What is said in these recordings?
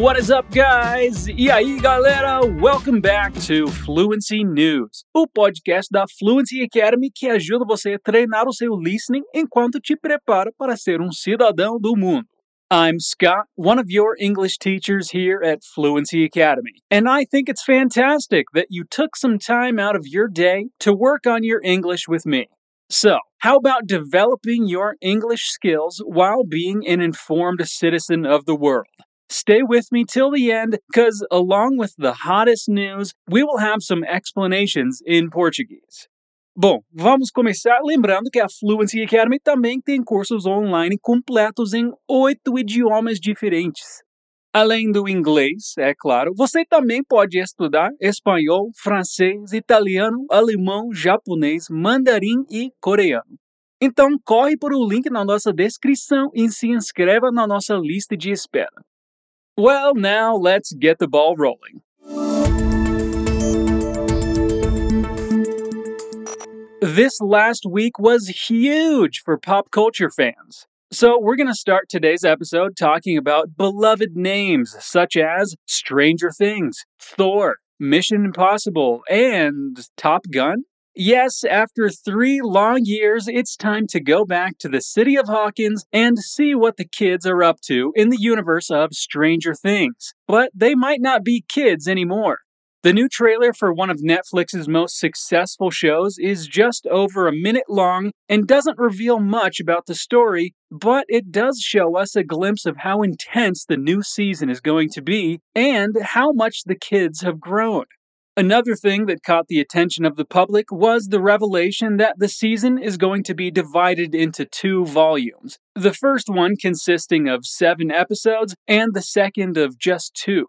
What is up, guys? E aí, galera? Welcome back to Fluency News, o podcast da Fluency Academy que ajuda você a treinar o seu listening enquanto te prepara para ser um cidadão do mundo. I'm Scott, one of your English teachers here at Fluency Academy, and I think it's fantastic that you took some time out of your day to work on your English with me. So, how about developing your English skills while being an informed citizen of the world? Stay with me till the end, because along with the hottest news, we will have some explanations in Portuguese. Bom, vamos começar lembrando que a Fluency Academy também tem cursos online completos em oito idiomas diferentes. Além do inglês, é claro, você também pode estudar espanhol, francês, italiano, alemão, japonês, mandarim e coreano. Então corre para o link na nossa descrição e se inscreva na nossa lista de espera. Well, now let's get the ball rolling. This last week was huge for pop culture fans. So, we're going to start today's episode talking about beloved names such as Stranger Things, Thor, Mission Impossible, and Top Gun. Yes, after three long years, it's time to go back to the city of Hawkins and see what the kids are up to in the universe of Stranger Things. But they might not be kids anymore. The new trailer for one of Netflix's most successful shows is just over a minute long and doesn't reveal much about the story, but it does show us a glimpse of how intense the new season is going to be and how much the kids have grown. Another thing that caught the attention of the public was the revelation that the season is going to be divided into two volumes. The first one consisting of seven episodes, and the second of just two.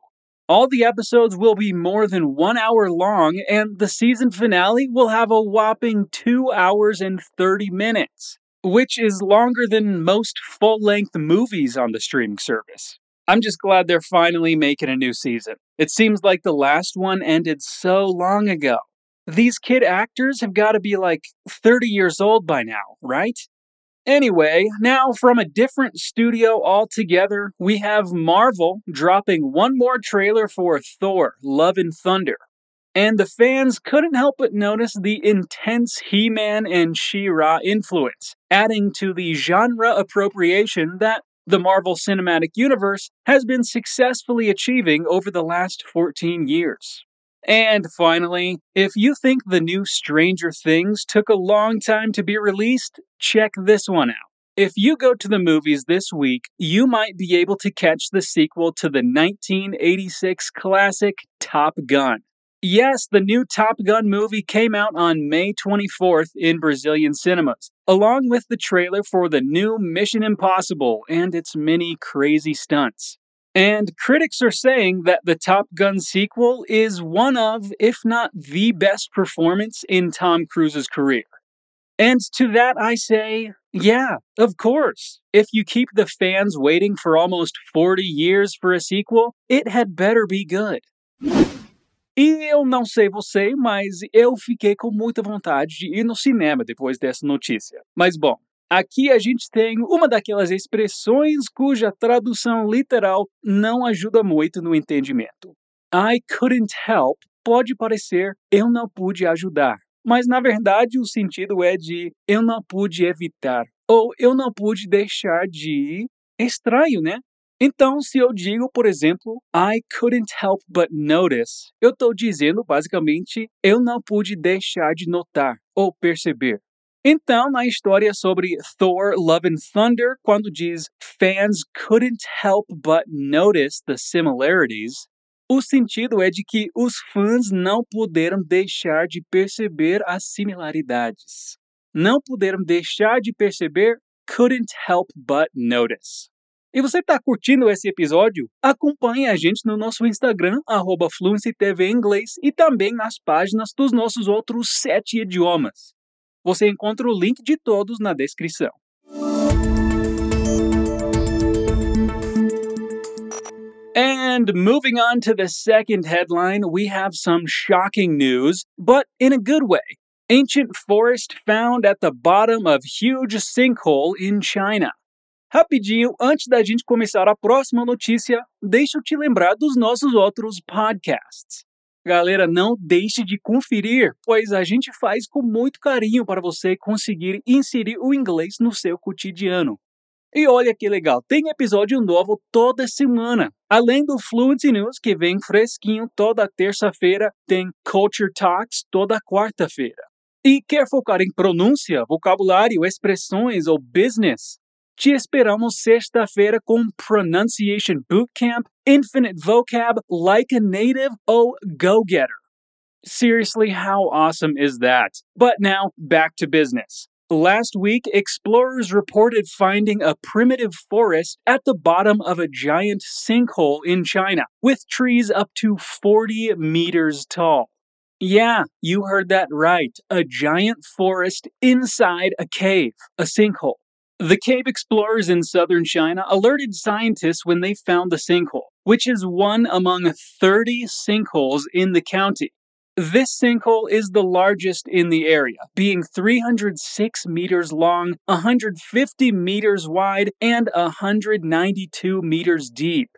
All the episodes will be more than one hour long, and the season finale will have a whopping two hours and 30 minutes, which is longer than most full length movies on the streaming service. I'm just glad they're finally making a new season. It seems like the last one ended so long ago. These kid actors have got to be like 30 years old by now, right? Anyway, now from a different studio altogether, we have Marvel dropping one more trailer for Thor Love and Thunder. And the fans couldn't help but notice the intense He Man and She Ra influence, adding to the genre appropriation that the Marvel Cinematic Universe has been successfully achieving over the last 14 years. And finally, if you think the new Stranger Things took a long time to be released, check this one out. If you go to the movies this week, you might be able to catch the sequel to the 1986 classic Top Gun. Yes, the new Top Gun movie came out on May 24th in Brazilian cinemas, along with the trailer for the new Mission Impossible and its many crazy stunts. And critics are saying that the Top Gun sequel is one of, if not the best performance in Tom Cruise's career. And to that I say, yeah, of course. If you keep the fans waiting for almost 40 years for a sequel, it had better be good. E eu não sei você, mas eu fiquei com muita vontade de ir no cinema depois dessa notícia. Mas bom, aqui a gente tem uma daquelas expressões cuja tradução literal não ajuda muito no entendimento. I couldn't help pode parecer eu não pude ajudar, mas na verdade o sentido é de eu não pude evitar ou eu não pude deixar de. Estranho, né? Então, se eu digo, por exemplo, I couldn't help but notice, eu estou dizendo basicamente eu não pude deixar de notar ou perceber. Então, na história sobre Thor Love and Thunder, quando diz fans couldn't help but notice the similarities, o sentido é de que os fãs não puderam deixar de perceber as similaridades. Não puderam deixar de perceber couldn't help but notice. E você está curtindo esse episódio? Acompanhe a gente no nosso Instagram, arroba Inglês, e também nas páginas dos nossos outros sete idiomas. Você encontra o link de todos na descrição. And moving on to the second headline, we have some shocking news, but in a good way. Ancient forest found at the bottom of huge sinkhole in China. Rapidinho, antes da gente começar a próxima notícia, deixa eu te lembrar dos nossos outros podcasts. Galera, não deixe de conferir, pois a gente faz com muito carinho para você conseguir inserir o inglês no seu cotidiano. E olha que legal, tem episódio novo toda semana. Além do Fluency News, que vem fresquinho toda terça-feira, tem Culture Talks toda quarta-feira. E quer focar em pronúncia, vocabulário, expressões ou business? Te esperamos sexta-feira com Pronunciation Bootcamp, Infinite Vocab, Like a Native ou Go Getter. Seriously, how awesome is that? But now, back to business. Last week, explorers reported finding a primitive forest at the bottom of a giant sinkhole in China, with trees up to 40 meters tall. Yeah, you heard that right. A giant forest inside a cave, a sinkhole. The cave explorers in southern China alerted scientists when they found the sinkhole, which is one among 30 sinkholes in the county. This sinkhole is the largest in the area, being 306 meters long, 150 meters wide, and 192 meters deep.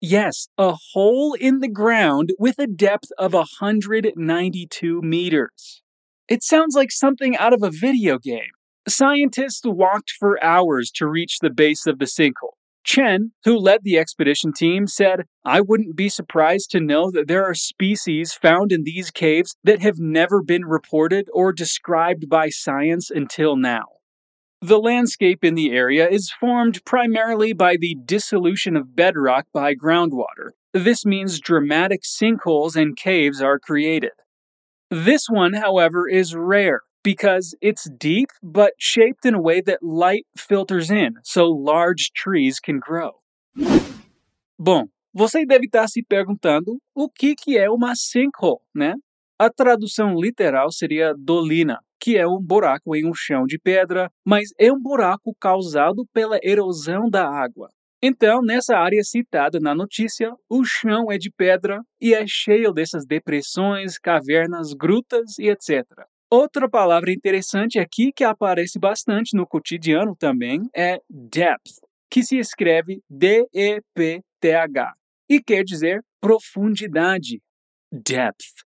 Yes, a hole in the ground with a depth of 192 meters. It sounds like something out of a video game. Scientists walked for hours to reach the base of the sinkhole. Chen, who led the expedition team, said, I wouldn't be surprised to know that there are species found in these caves that have never been reported or described by science until now. The landscape in the area is formed primarily by the dissolution of bedrock by groundwater. This means dramatic sinkholes and caves are created. This one, however, is rare because it's deep but shaped in a way that light filters in so large trees can grow. Bom, você deve estar se perguntando o que, que é uma sinkhole, né? A tradução literal seria dolina, que é um buraco em um chão de pedra, mas é um buraco causado pela erosão da água. Então, nessa área citada na notícia, o chão é de pedra e é cheio dessas depressões, cavernas, grutas e etc. Outra palavra interessante aqui que aparece bastante no cotidiano também é depth, que se escreve D-E-P-T-H e quer dizer profundidade. Depth.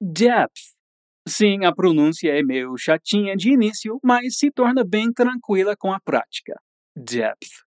Depth. Sim, a pronúncia é meio chatinha de início, mas se torna bem tranquila com a prática. Depth.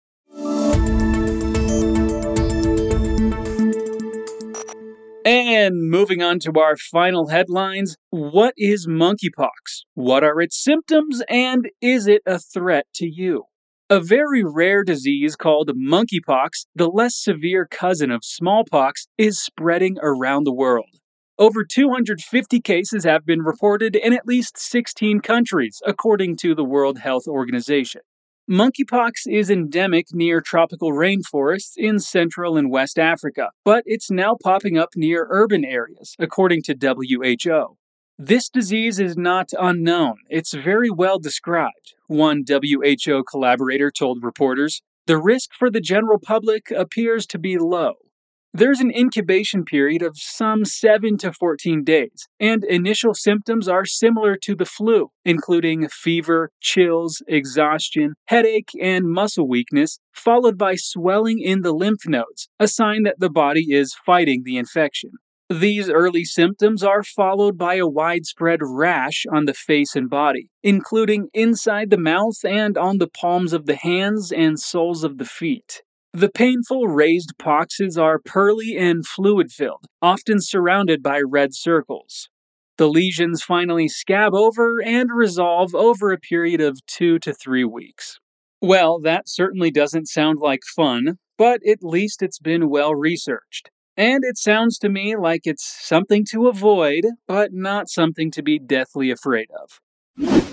And moving on to our final headlines What is monkeypox? What are its symptoms? And is it a threat to you? A very rare disease called monkeypox, the less severe cousin of smallpox, is spreading around the world. Over 250 cases have been reported in at least 16 countries, according to the World Health Organization. Monkeypox is endemic near tropical rainforests in Central and West Africa, but it's now popping up near urban areas, according to WHO. This disease is not unknown, it's very well described, one WHO collaborator told reporters. The risk for the general public appears to be low. There's an incubation period of some 7 to 14 days, and initial symptoms are similar to the flu, including fever, chills, exhaustion, headache, and muscle weakness, followed by swelling in the lymph nodes, a sign that the body is fighting the infection. These early symptoms are followed by a widespread rash on the face and body, including inside the mouth and on the palms of the hands and soles of the feet. The painful raised poxes are pearly and fluid filled, often surrounded by red circles. The lesions finally scab over and resolve over a period of two to three weeks. Well, that certainly doesn't sound like fun, but at least it's been well researched. And it sounds to me like it's something to avoid, but not something to be deathly afraid of.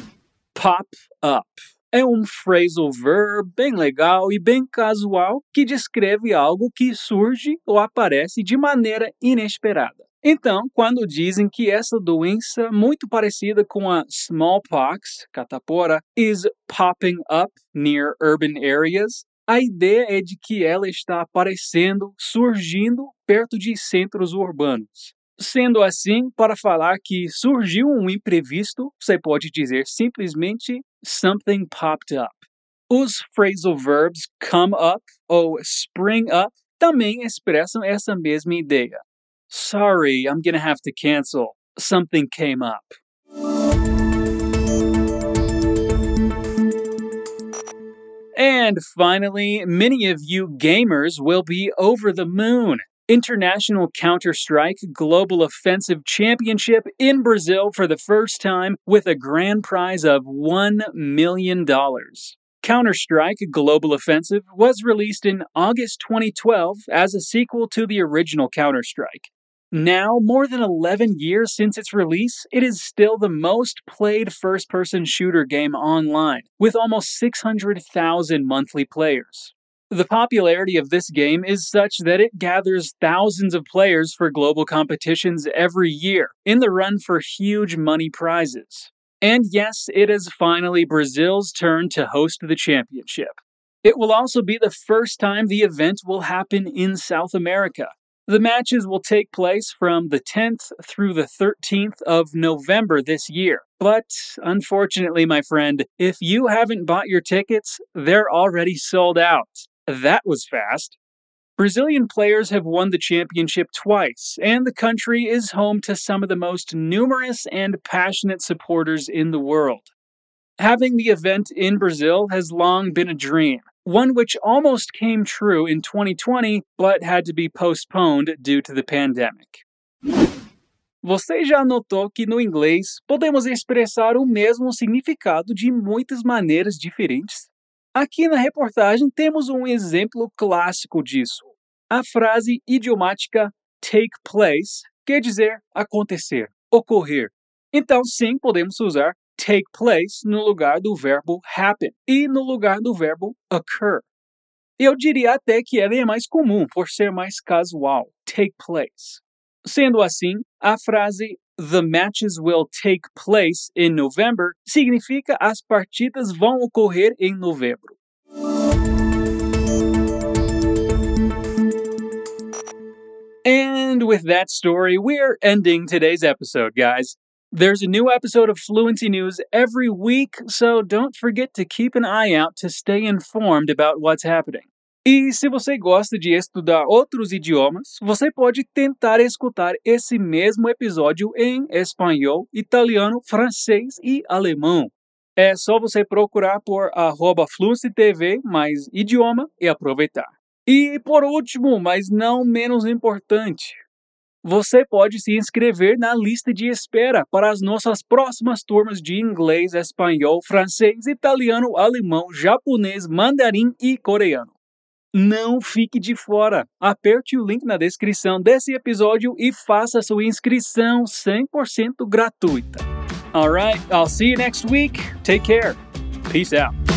Pop up. É um phrasal verb bem legal e bem casual que descreve algo que surge ou aparece de maneira inesperada. Então, quando dizem que essa doença, muito parecida com a smallpox, catapora, is popping up near urban areas, a ideia é de que ela está aparecendo, surgindo perto de centros urbanos. Sendo assim, para falar que surgiu um imprevisto, você pode dizer simplesmente something popped up. Os phrasal verbs come up ou spring up também expressam essa mesma ideia. Sorry, I'm gonna have to cancel. Something came up. And finally, many of you gamers will be over the moon. International Counter Strike Global Offensive Championship in Brazil for the first time with a grand prize of $1 million. Counter Strike Global Offensive was released in August 2012 as a sequel to the original Counter Strike. Now, more than 11 years since its release, it is still the most played first person shooter game online, with almost 600,000 monthly players. The popularity of this game is such that it gathers thousands of players for global competitions every year, in the run for huge money prizes. And yes, it is finally Brazil's turn to host the championship. It will also be the first time the event will happen in South America, the matches will take place from the 10th through the 13th of November this year. But unfortunately, my friend, if you haven't bought your tickets, they're already sold out. That was fast. Brazilian players have won the championship twice, and the country is home to some of the most numerous and passionate supporters in the world. Having the event in Brazil has long been a dream, one which almost came true in 2020 but had to be postponed due to the pandemic. Você já notou que no inglês podemos expressar o mesmo significado de muitas maneiras diferentes? Aqui na reportagem temos um exemplo clássico disso. A frase idiomática take place quer dizer acontecer, ocorrer. Então, sim, podemos usar take place no lugar do verbo happen e no lugar do verbo occur. Eu diria até que ela é mais comum por ser mais casual, take place. Sendo assim, a frase The matches will take place in November significa as partidas vão ocorrer em novembro. And with that story, we're ending today's episode, guys. There's a new episode of Fluency News every week, so don't forget to keep an eye out to stay informed about what's happening. E se você gosta de estudar outros idiomas, você pode tentar escutar esse mesmo episódio em espanhol, italiano, francês e alemão. É só você procurar por arroba TV mais idioma e aproveitar. E por último, mas não menos importante, você pode se inscrever na lista de espera para as nossas próximas turmas de inglês, espanhol, francês, italiano, alemão, japonês, mandarim e coreano. Não fique de fora. Aperte o link na descrição desse episódio e faça sua inscrição 100% gratuita. Alright, I'll see you next week. Take care. Peace out.